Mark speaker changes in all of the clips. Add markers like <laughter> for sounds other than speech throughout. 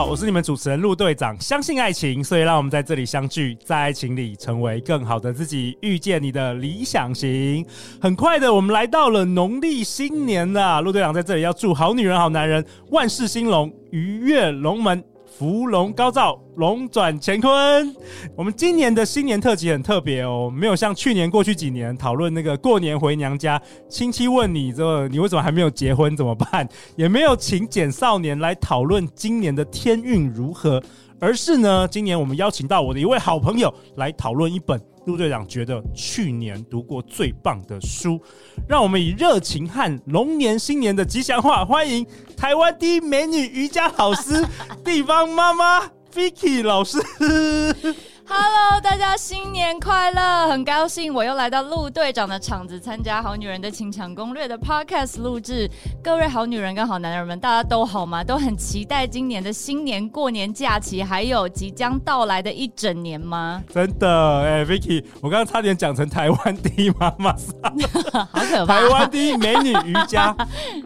Speaker 1: 好，我是你们主持人陆队长。相信爱情，所以让我们在这里相聚，在爱情里成为更好的自己，遇见你的理想型。很快的，我们来到了农历新年了。陆队长在这里要祝好女人、好男人万事兴隆，鱼跃龙门。福龙高照，龙转乾坤。我们今年的新年特辑很特别哦，没有像去年过去几年讨论那个过年回娘家，亲戚问你这你为什么还没有结婚怎么办，也没有请简少年来讨论今年的天运如何，而是呢，今年我们邀请到我的一位好朋友来讨论一本。陆队长觉得去年读过最棒的书，让我们以热情和龙年新年的吉祥话，欢迎台湾第一美女瑜伽老师、<laughs> 地方妈妈 Vicky 老师。
Speaker 2: Hello，大家新年快乐！很高兴我又来到陆队长的场子，参加《好女人的情场攻略》的 Podcast 录制。各位好女人跟好男人们，大家都好吗？都很期待今年的新年过年假期，还有即将到来的一整年吗？
Speaker 1: 真的，哎、欸、，Vicky，我刚刚差点讲成台湾第一妈妈 <laughs>
Speaker 2: 好可怕！
Speaker 1: 台湾第一美女瑜伽。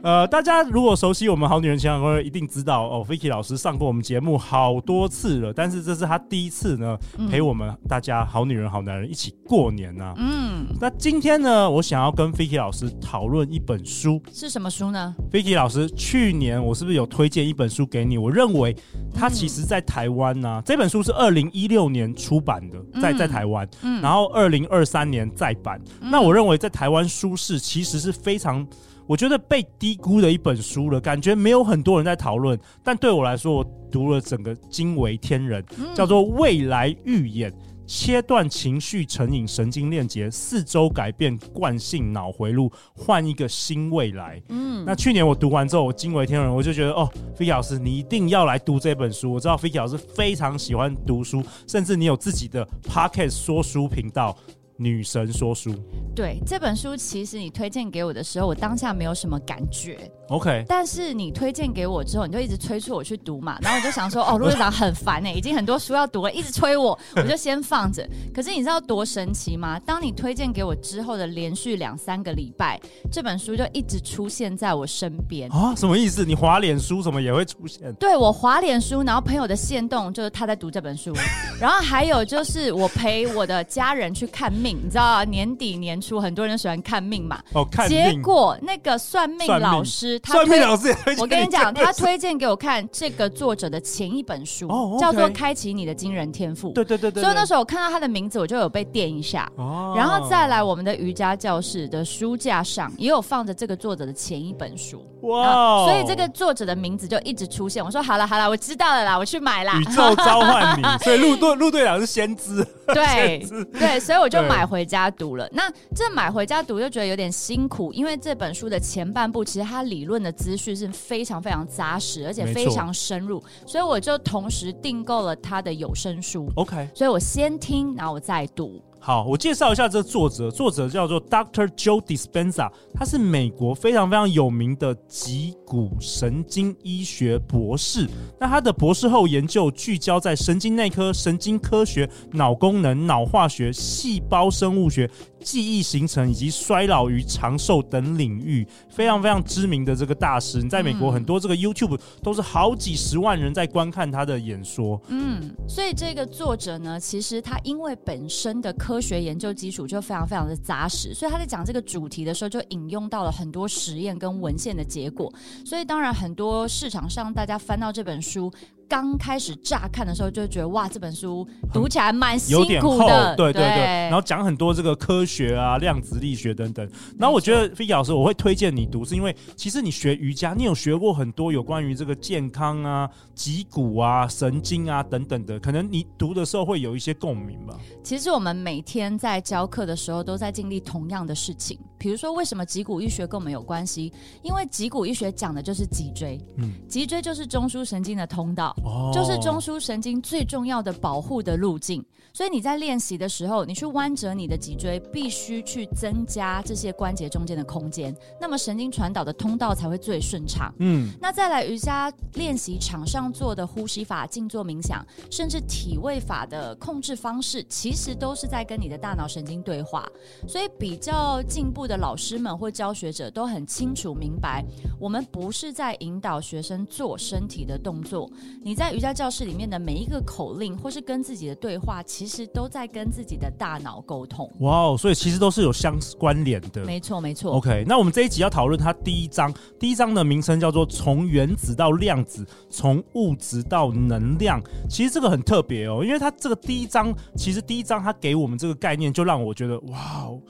Speaker 1: 呃，大家如果熟悉我们《好女人情场攻略》，一定知道哦，Vicky 老师上过我们节目好多次了，但是这是她第一次呢。嗯陪我们大家好女人好男人一起过年呐、啊！嗯，那今天呢，我想要跟 Vicky 老师讨论一本书，
Speaker 2: 是什么书呢
Speaker 1: ？Vicky 老师，去年我是不是有推荐一本书给你？我认为它其实在台湾呢、啊，嗯、这本书是二零一六年出版的，在在台湾，嗯，然后二零二三年再版。嗯、那我认为在台湾书市其实是非常。我觉得被低估的一本书了，感觉没有很多人在讨论，但对我来说，我读了整个惊为天人，叫做《未来预演：切断情绪成瘾神经链接，四周改变惯性脑回路，换一个新未来》。嗯，那去年我读完之后，我惊为天人，我就觉得哦，Vicky 老师，你一定要来读这本书。我知道 Vicky 老师非常喜欢读书，甚至你有自己的 Podcast 说书频道。女神说书，
Speaker 2: 对这本书，其实你推荐给我的时候，我当下没有什么感觉。
Speaker 1: OK，
Speaker 2: 但是你推荐给我之后，你就一直催促我去读嘛，<laughs> 然后我就想说，哦，陆队长很烦哎、欸，<laughs> 已经很多书要读了，一直催我，我就先放着。可是你知道多神奇吗？当你推荐给我之后的连续两三个礼拜，这本书就一直出现在我身边
Speaker 1: 啊？什么意思？你滑脸书什么也会出现？
Speaker 2: 对，我滑脸书，然后朋友的线动就是他在读这本书，<laughs> 然后还有就是我陪我的家人去看命，你知道啊，年底年初很多人喜欢看命嘛，
Speaker 1: 哦，看命。
Speaker 2: 结果那个算命老师。
Speaker 1: 算命老师也推荐，
Speaker 2: 我跟你讲，他推荐给我看这个作者的前一本书，叫做《开启你的惊人天赋》。
Speaker 1: 对对对对。
Speaker 2: 所以那时候我看到他的名字，我就有被电一下。哦。然后再来，我们的瑜伽教室的书架上也有放着这个作者的前一本书。哇、哦。所以这个作者的名字就一直出现。我说好了好了，我知道了啦，我去买啦。
Speaker 1: 宇宙召唤你，<laughs> 所以陆队陆队长是先知。<laughs>
Speaker 2: 对对，所以我就买回家读了。那这买回家读就觉得有点辛苦，因为这本书的前半部其实它理论的资讯是非常非常扎实，而且非常深入，所以我就同时订购了他的有声书。OK，所以我先听，然后我再读。
Speaker 1: 好，我介绍一下这个作者，作者叫做 Dr. Joe Dispenza，他是美国非常非常有名的脊骨神经医学博士。那他的博士后研究聚焦在神经内科、神经科学、脑功能、脑化学、细胞生物学。记忆形成以及衰老与长寿等领域，非常非常知名的这个大师，你在美国很多这个 YouTube 都是好几十万人在观看他的演说。
Speaker 2: 嗯，所以这个作者呢，其实他因为本身的科学研究基础就非常非常的扎实，所以他在讲这个主题的时候就引用到了很多实验跟文献的结果。所以当然很多市场上大家翻到这本书。刚开始乍看的时候就觉得哇，这本书读起来蛮辛苦的，
Speaker 1: 对对对。对然后讲很多这个科学啊、量子力学等等。然后我觉得 Vicky 老师，我会推荐你读，是因为其实你学瑜伽，你有学过很多有关于这个健康啊、脊骨啊、神经啊等等的，可能你读的时候会有一些共鸣吧。
Speaker 2: 其实我们每天在教课的时候都在经历同样的事情。比如说，为什么脊骨医学跟我们有关系？因为脊骨医学讲的就是脊椎，嗯，脊椎就是中枢神经的通道，哦，就是中枢神经最重要的保护的路径。所以你在练习的时候，你去弯折你的脊椎，必须去增加这些关节中间的空间，那么神经传导的通道才会最顺畅。嗯，那再来瑜伽练习场上做的呼吸法、静坐冥想，甚至体位法的控制方式，其实都是在跟你的大脑神经对话。所以比较进步的老师们或教学者都很清楚明白，我们不是在引导学生做身体的动作。你在瑜伽教室里面的每一个口令，或是跟自己的对话，其实都在跟自己的大脑沟通。
Speaker 1: 哇哦，所以其实都是有相关联的。
Speaker 2: 没错，没错。
Speaker 1: OK，那我们这一集要讨论它第一章，第一章的名称叫做“从原子到量子，从物质到能量”。其实这个很特别哦，因为它这个第一章，其实第一章它给我们这个概念，就让我觉得哇哦，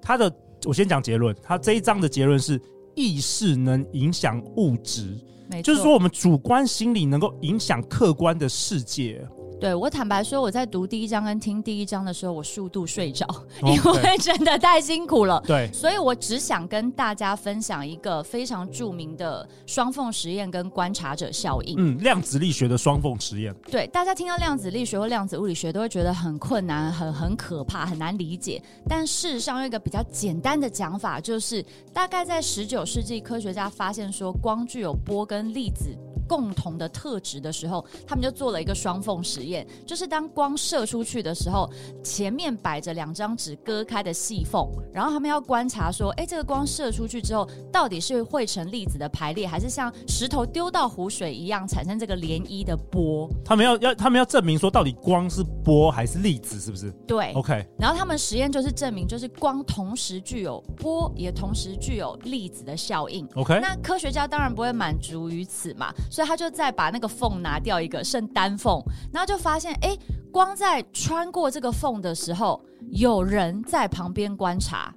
Speaker 1: 它的我先讲结论，他这一章的结论是意识能影响物质，就是说我们主观心理能够影响客观的世界。
Speaker 2: 对，我坦白说，我在读第一章跟听第一章的时候，我数度睡着，因为真的太辛苦了。
Speaker 1: 对，
Speaker 2: 所以我只想跟大家分享一个非常著名的双缝实验跟观察者效应。
Speaker 1: 嗯，量子力学的双缝实验。
Speaker 2: 对，大家听到量子力学或量子物理学都会觉得很困难、很很可怕、很难理解。但事实上，有一个比较简单的讲法，就是大概在十九世纪，科学家发现说，光具有波跟粒子。共同的特质的时候，他们就做了一个双缝实验，就是当光射出去的时候，前面摆着两张纸割开的细缝，然后他们要观察说，哎，这个光射出去之后，到底是会成粒子的排列，还是像石头丢到湖水一样产生这个涟漪的波？
Speaker 1: 他们要要他们要证明说，到底光是波还是粒子，是不是？
Speaker 2: 对
Speaker 1: ，OK。
Speaker 2: 然后他们实验就是证明，就是光同时具有波，也同时具有粒子的效应。
Speaker 1: OK。
Speaker 2: 那科学家当然不会满足于此嘛。所以他就再把那个缝拿掉一个，剩单缝，然后就发现，哎，光在穿过这个缝的时候，有人在旁边观察，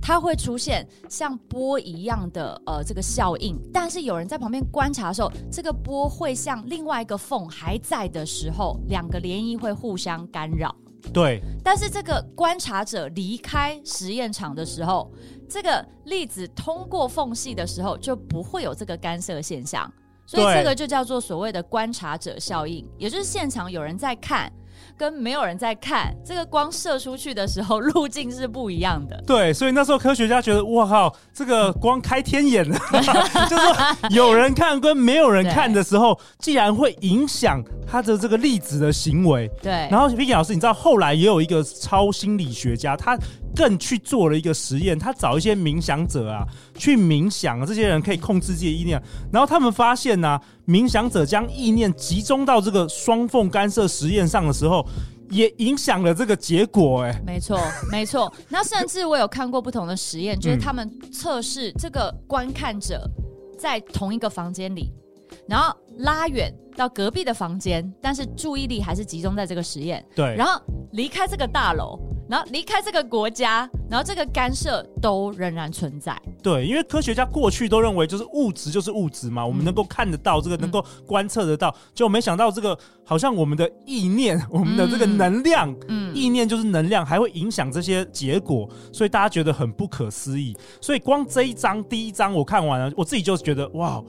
Speaker 2: 它会出现像波一样的呃这个效应。但是有人在旁边观察的时候，这个波会像另外一个缝还在的时候，两个涟漪会互相干扰。
Speaker 1: 对。
Speaker 2: 但是这个观察者离开实验场的时候，这个粒子通过缝隙的时候，就不会有这个干涉现象。所以这个就叫做所谓的观察者效应，也就是现场有人在看，跟没有人在看，这个光射出去的时候 <laughs> 路径是不一样的。
Speaker 1: 对，所以那时候科学家觉得，哇靠，这个光开天眼了，<laughs> 就是说有人看跟没有人看的时候，既然会影响他的这个粒子的行为。
Speaker 2: 对。
Speaker 1: 然后 Vicky 老师，你知道后来也有一个超心理学家，他。更去做了一个实验，他找一些冥想者啊去冥想，这些人可以控制自己的意念，然后他们发现呢、啊，冥想者将意念集中到这个双缝干涉实验上的时候，也影响了这个结果、欸。哎，
Speaker 2: 没错，没错。那甚至我有看过不同的实验，就是他们测试这个观看者在同一个房间里，然后拉远到隔壁的房间，但是注意力还是集中在这个实验。
Speaker 1: 对，
Speaker 2: 然后离开这个大楼。然后离开这个国家，然后这个干涉都仍然存在。
Speaker 1: 对，因为科学家过去都认为就是物质就是物质嘛，嗯、我们能够看得到这个，能够观测得到，嗯、就没想到这个好像我们的意念，<laughs> 我们的这个能量，嗯，意念就是能量，还会影响这些结果，所以大家觉得很不可思议。所以光这一章第一章我看完了，我自己就觉得哇。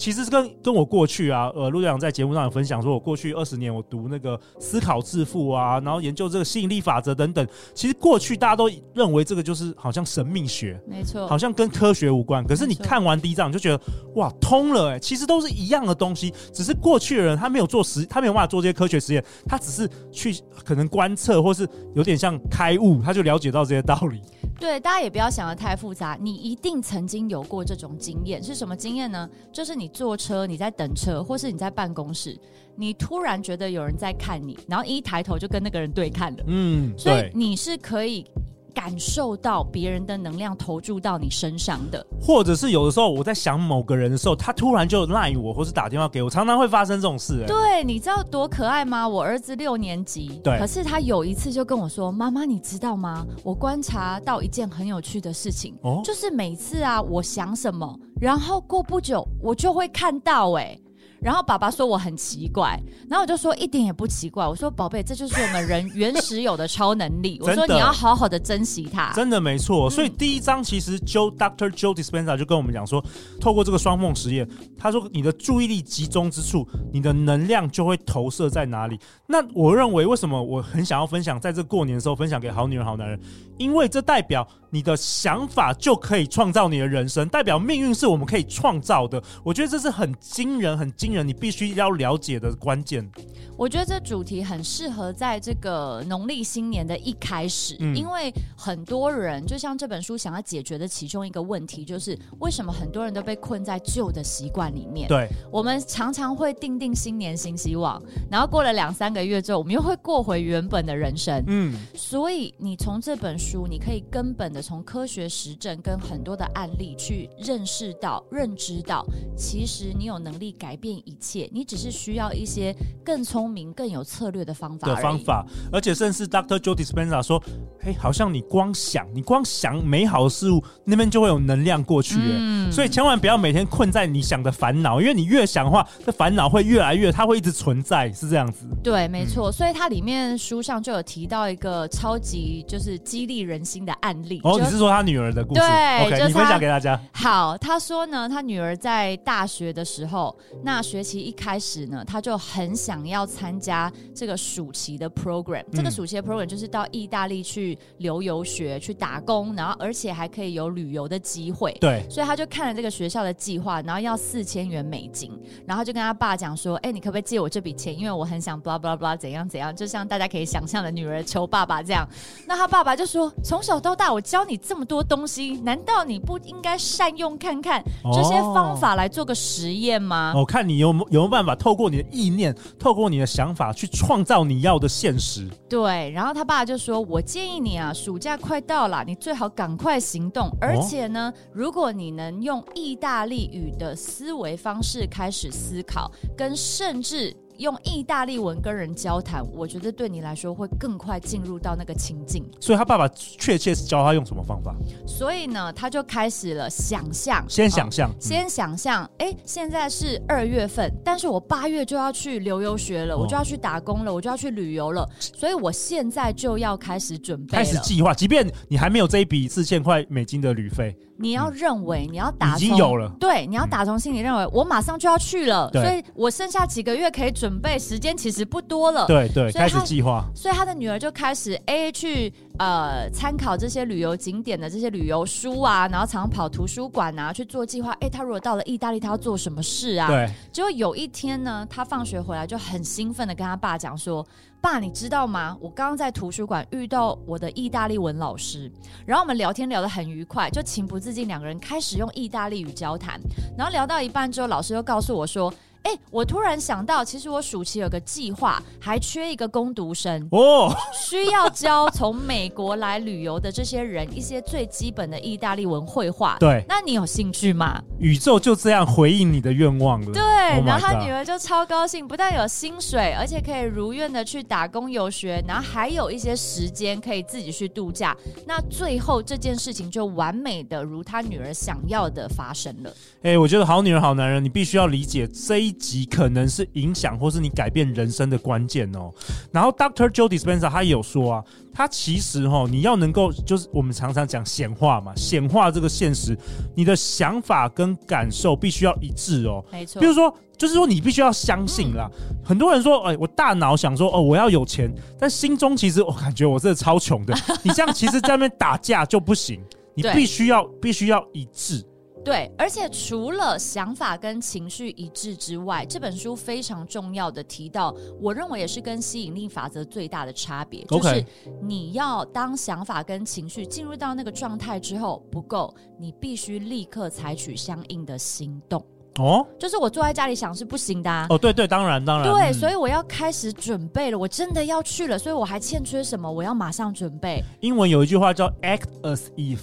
Speaker 1: 其实是跟跟我过去啊，呃，陆队长在节目上有分享说，我过去二十年我读那个思考致富啊，然后研究这个吸引力法则等等。其实过去大家都认为这个就是好像神秘学，
Speaker 2: 没错，
Speaker 1: 好像跟科学无关。可是你看完第一章，你就觉得哇，通了哎、欸！其实都是一样的东西，只是过去的人他没有做实，他没有办法做这些科学实验，他只是去可能观测，或是有点像开悟，他就了解到这些道理。
Speaker 2: 对，大家也不要想的太复杂。你一定曾经有过这种经验，是什么经验呢？就是你坐车，你在等车，或是你在办公室，你突然觉得有人在看你，然后一抬头就跟那个人对看了。嗯，所以你是可以。感受到别人的能量投注到你身上的，
Speaker 1: 或者是有的时候我在想某个人的时候，他突然就赖我，或是打电话给我，常常会发生这种事。哎，
Speaker 2: 对，你知道多可爱吗？我儿子六年级，
Speaker 1: 对，
Speaker 2: 可是他有一次就跟我说：“妈妈，你知道吗？我观察到一件很有趣的事情，哦，就是每次啊，我想什么，然后过不久我就会看到，哎。”然后爸爸说我很奇怪，然后我就说一点也不奇怪。我说宝贝，这就是我们人原始有的超能力。<laughs> 我说你要好好的珍惜它。
Speaker 1: 真的没错。所以第一章其实 Joe Doctor Joe Dispenza 就跟我们讲说，透过这个双梦实验，他说你的注意力集中之处，你的能量就会投射在哪里。那我认为为什么我很想要分享，在这过年的时候分享给好女人好男人，因为这代表你的想法就可以创造你的人生，代表命运是我们可以创造的。我觉得这是很惊人、很惊人，你必须要了解的关键。
Speaker 2: 我觉得这主题很适合在这个农历新年的一开始，嗯、因为很多人就像这本书想要解决的其中一个问题，就是为什么很多人都被困在旧的习惯里面？
Speaker 1: 对，
Speaker 2: 我们常常会定定新年新希望，然后过了两三个月之后，我们又会过回原本的人生。嗯，所以你从这本书，你可以根本的从科学实证跟很多的案例去认识到、认知到，其实你有能力改变一切，你只是需要一些更聪明、更有策略的方法。
Speaker 1: 的方法，而且甚至 Dr. Joe Dispenza 说：“嘿，好像你光想，你光想美好的事物，那边就会有能量过去。嗯，所以千万不要每天困在你想的烦恼，因为你越想的话，这烦恼会越来越，它会一直存在，是这样子。
Speaker 2: 对，没错。嗯、所以它里面书上就有提到一个超级就是激励人心的案例。
Speaker 1: 哦，你是说他女儿的故事？
Speaker 2: 对
Speaker 1: ，OK，你分享给大家。
Speaker 2: 好，他说呢，他女儿在大学的时候，那学期一开始呢，他就很想要参加这个暑期的 program。这个暑期的 program 就是到意大利去留游学、去打工，然后而且还可以有旅游的机会。
Speaker 1: 对，
Speaker 2: 所以他就看了这个学校的计划，然后要四千元美金，然后就跟他爸讲说：“哎，你可不可以借我这笔钱？因为我很想 blah blah blah 怎样怎样。”就像大家可以想象的，女儿求爸爸这样。那他爸爸就说：“从小到大，我教你这么多东西，难道你不应该善用看看这些方法来做个实验吗？”
Speaker 1: 我、哦、看你有没有没有办法透过你的意念，透过你的想法去创造你要的现实。
Speaker 2: 对，然后他爸就说：“我建议你啊，暑假快到了，你最好赶快行动。而且呢，哦、如果你能用意大利语的思维方式开始思考，跟甚至。”用意大利文跟人交谈，我觉得对你来说会更快进入到那个情境。
Speaker 1: 所以他爸爸确切是教他用什么方法？
Speaker 2: 所以呢，他就开始了想象，
Speaker 1: 先想象，
Speaker 2: 哦嗯、先想象，哎，现在是二月份，但是我八月就要去留游学了，哦、我就要去打工了，我就要去旅游了，所以我现在就要开始准备，
Speaker 1: 开始计划，即便你还没有这一笔四千块美金的旅费。
Speaker 2: 你要认为，你要打从
Speaker 1: 已经有了，
Speaker 2: 对，你要打从心里认为，我马上就要去了，所以我剩下几个月可以准备，时间其实不多了。
Speaker 1: 对对，开始计划。
Speaker 2: 所以他的女儿就开始 A 去呃参考这些旅游景点的这些旅游书啊，然后常跑图书馆啊去做计划。哎，他如果到了意大利，他要做什么事啊？
Speaker 1: 对。
Speaker 2: 结果有一天呢，他放学回来就很兴奋的跟他爸讲说。爸，你知道吗？我刚刚在图书馆遇到我的意大利文老师，然后我们聊天聊得很愉快，就情不自禁两个人开始用意大利语交谈。然后聊到一半之后，老师又告诉我说。哎，我突然想到，其实我暑期有个计划，还缺一个攻读生哦，需要教从美国来旅游的这些人一些最基本的意大利文绘画。
Speaker 1: 对，
Speaker 2: 那你有兴趣吗？
Speaker 1: 宇宙就这样回应你的愿望了。
Speaker 2: 对，然后他女儿就超高兴，不但有薪水，而且可以如愿的去打工游学，然后还有一些时间可以自己去度假。那最后这件事情就完美的如他女儿想要的发生了。
Speaker 1: 哎，我觉得好女人好男人，你必须要理解这一。一集可能是影响或是你改变人生的关键哦。然后 Doctor Joe Dispenza 他也有说啊，他其实哈，你要能够就是我们常常讲显化嘛，显化这个现实，你的想法跟感受必须要一致哦。
Speaker 2: 没错，
Speaker 1: 比如说，就是说你必须要相信啦。嗯、很多人说，哎，我大脑想说，哦，我要有钱，但心中其实我感觉我真的超穷的。你这样其实在那边打架就不行，你 <laughs> 必须要必须要一致。
Speaker 2: 对，而且除了想法跟情绪一致之外，这本书非常重要的提到，我认为也是跟吸引力法则最大的差别.就是你要当想法跟情绪进入到那个状态之后不够，你必须立刻采取相应的行动。哦，就是我坐在家里想是不行的啊。
Speaker 1: 哦，对对，当然当然。
Speaker 2: 对，嗯，所以我要开始准备了，我真的要去了，所以我还欠缺什么，我要马上准备。
Speaker 1: 英文有一句话叫 “act as if”。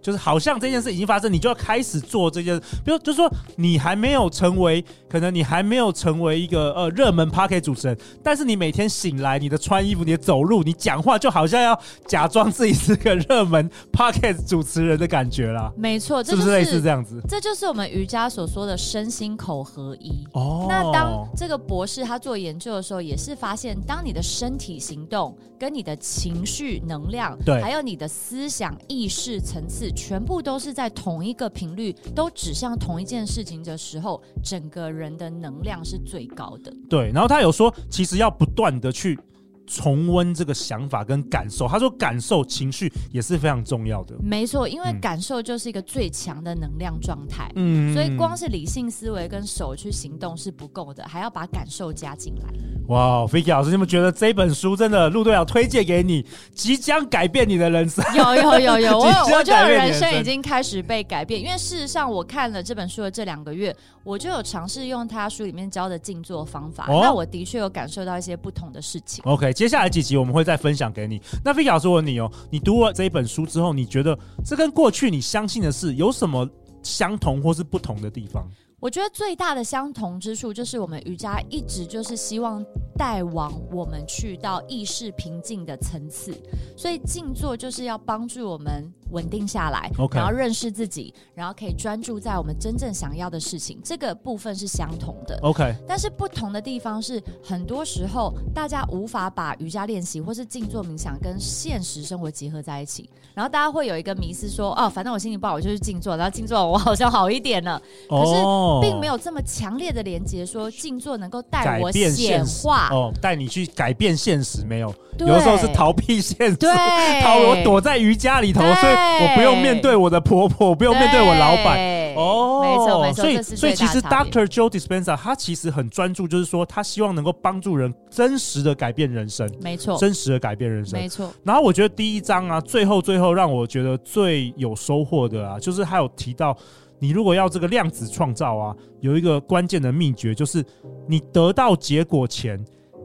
Speaker 1: 就是好像这件事已经发生，你就要开始做这件事。比如，就是说你还没有成为，可能你还没有成为一个呃热门 Podcast 主持人，但是你每天醒来，你的穿衣服、你的走路、你讲话，就好像要假装自己是个热门 Podcast 主持人的感觉啦。
Speaker 2: 没错，
Speaker 1: 是不是类似这样子？
Speaker 2: 这就是我们瑜伽所说的身心口合一。
Speaker 1: 哦，
Speaker 2: 那当这个博士他做研究的时候，也是发现，当你的身体行动跟你的情绪能量，
Speaker 1: 对，
Speaker 2: 还有你的思想意识层次。全部都是在同一个频率，都指向同一件事情的时候，整个人的能量是最高的。
Speaker 1: 对，然后他有说，其实要不断的去。重温这个想法跟感受，他说感受情绪也是非常重要的。
Speaker 2: 没错，因为感受就是一个最强的能量状态。
Speaker 1: 嗯，
Speaker 2: 所以光是理性思维跟手去行动是不够的，还要把感受加进来。
Speaker 1: 哇，Vicky 老师，你们觉得这本书真的陆队长推荐给你，即将改变你的人生？
Speaker 2: 有有有有，我 <laughs> 我觉得人生已经开始被改变，因为事实上我看了这本书的这两个月，我就有尝试用他书里面教的静坐方法，哦、那我的确有感受到一些不同的事情。
Speaker 1: OK。接下来几集我们会再分享给你。那 Vicky 老师问你哦，你读完这一本书之后，你觉得这跟过去你相信的事有什么相同或是不同的地方？
Speaker 2: 我觉得最大的相同之处就是我们瑜伽一直就是希望带往我们去到意识平静的层次，所以静坐就是要帮助我们稳定下来
Speaker 1: ，Okay.
Speaker 2: 然后认识自己，然后可以专注在我们真正想要的事情。这个部分是相同的
Speaker 1: ，OK。
Speaker 2: 但是不同的地方是，很多时候大家无法把瑜伽练习或是静坐冥想跟现实生活结合在一起，然后大家会有一个迷思说，哦，反正我心情不好，我就去静坐，然后静坐我好像好一点了。可是。
Speaker 1: Oh.
Speaker 2: 并没有这么强烈的连接，说静坐能够带我显化。
Speaker 1: 哦，带你去改变现实，没有，有的时候是逃避现实，
Speaker 2: 对，<laughs>
Speaker 1: 逃我躲在瑜伽里头，所以我不用面对我的婆婆，我不用面对我老板，哦，
Speaker 2: 没错没错，
Speaker 1: 所以所以其实 Doctor Joe Dispenza 他其实很专注，就是说他希望能够帮助人真实的改变人生，
Speaker 2: 没错，
Speaker 1: 真实的改变人生，
Speaker 2: 没错。
Speaker 1: 然后我觉得第一章啊，最后最后让我觉得最有收获的啊，就是他有提到。你如果要这个量子创造啊，有一个关键的秘诀，就是你得到结果前，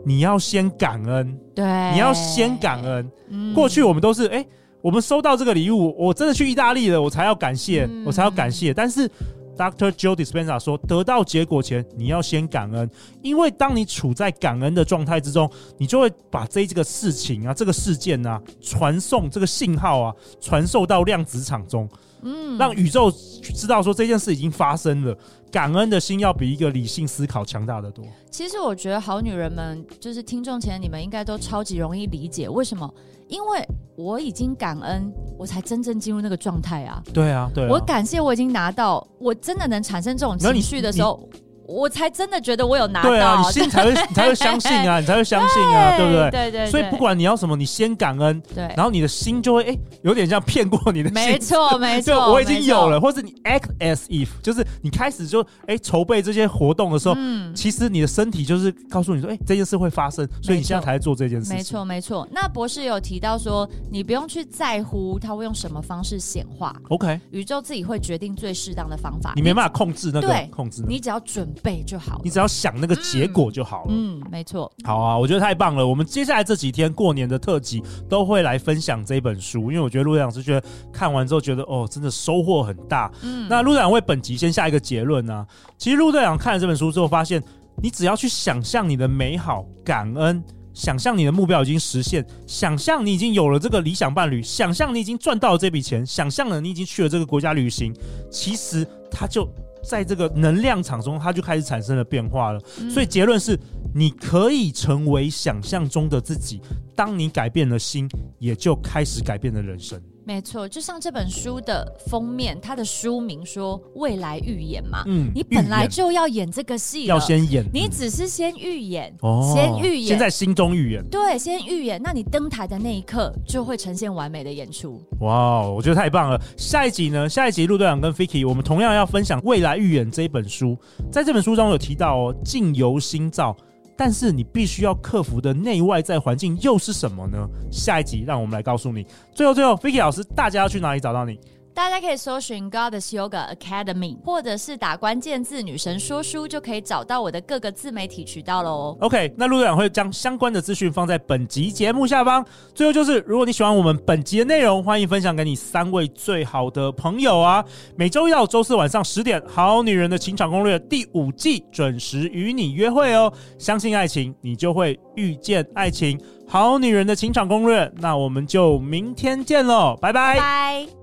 Speaker 1: 你要先感恩。
Speaker 2: 对，
Speaker 1: 你要先感恩。嗯、过去我们都是，哎、欸，我们收到这个礼物，我真的去意大利了，我才要感谢，嗯、我才要感谢。但是 Dr. Joe Dispenza 说，得到结果前，你要先感恩，因为当你处在感恩的状态之中，你就会把这这个事情啊，这个事件啊，传送这个信号啊，传送到量子场中。嗯，让宇宙知道说这件事已经发生了，感恩的心要比一个理性思考强大的多。
Speaker 2: 其实我觉得好女人们，就是听众前你们应该都超级容易理解，为什么？因为我已经感恩，我才真正进入那个状态啊。
Speaker 1: 对啊，对，
Speaker 2: 我感谢我已经拿到，我真的能产生这种情绪的时候。我才真的觉得我有拿到，
Speaker 1: 对啊，你心才会 <laughs> 你才会相信啊，<laughs> 你才会相信啊，对不对？
Speaker 2: 对对。
Speaker 1: 所以不管你要什么，你先感恩，对，然后你的心就会哎，有点像骗过你的心。
Speaker 2: 没错 <laughs> 没错，
Speaker 1: 就我已经有了，或者你 act as if，就是你开始就哎筹备这些活动的时候，嗯，其实你的身体就是告诉你说，哎，这件事会发生，所以你现在才在做这件事。
Speaker 2: 没错没错。那博士有提到说，你不用去在乎他会用什么方式显化
Speaker 1: ，OK，
Speaker 2: 宇宙自己会决定最适当的方法，
Speaker 1: 你没办法控制那个控制，
Speaker 2: 你只要准备就好。
Speaker 1: 你只要想那个结果就好了。
Speaker 2: 嗯，嗯，没错。
Speaker 1: 好啊，我觉得太棒了。我们接下来这几天过年的特辑都会来分享这本书，因为我觉得陆队长是觉得看完之后觉得哦，真的收获很大。嗯，那陆队长为本集先下一个结论呢、啊。其实陆队长看了这本书之后，发现你只要去想象你的美好、感恩，想象你的目标已经实现，想象你已经有了这个理想伴侣，想象你已经赚到了这笔钱，想象了你已经去了这个国家旅行，其实他就。在这个能量场中，它就开始产生了变化了。嗯、所以结论是，你可以成为想象中的自己。当你改变了心，也就开始改变了人生。
Speaker 2: 没错，就像这本书的封面，它的书名说“未来预演”嘛。嗯，你本来就要演这个戏，
Speaker 1: 要先演。
Speaker 2: 你只是先预演，
Speaker 1: 哦，
Speaker 2: 先预演，
Speaker 1: 先在心中预演。
Speaker 2: 对，先预演。那你登台的那一刻，就会呈现完美的演出。
Speaker 1: 哇，我觉得太棒了。下一集呢？下一集陆队长跟 Vicky，我们同样要分享《未来预演》这一本书。在这本书中有提到哦，境由心造。但是你必须要克服的内外在环境又是什么呢？下一集让我们来告诉你。最后，最后，Vicky 老师，大家要去哪里找到你？
Speaker 2: 大家可以搜寻 Goddess Yoga Academy，或者是打关键字“女神说书”，就可以找到我的各个自媒体渠道喽。
Speaker 1: OK，那陆队长会将相关的资讯放在本集节目下方。最后就是，如果你喜欢我们本集的内容，欢迎分享给你三位最好的朋友啊！每周一到周四晚上十点，《好女人的情场攻略》第五季准时与你约会哦。相信爱情，你就会遇见爱情。好女人的情场攻略，那我们就明天见喽，拜拜。
Speaker 2: 拜拜。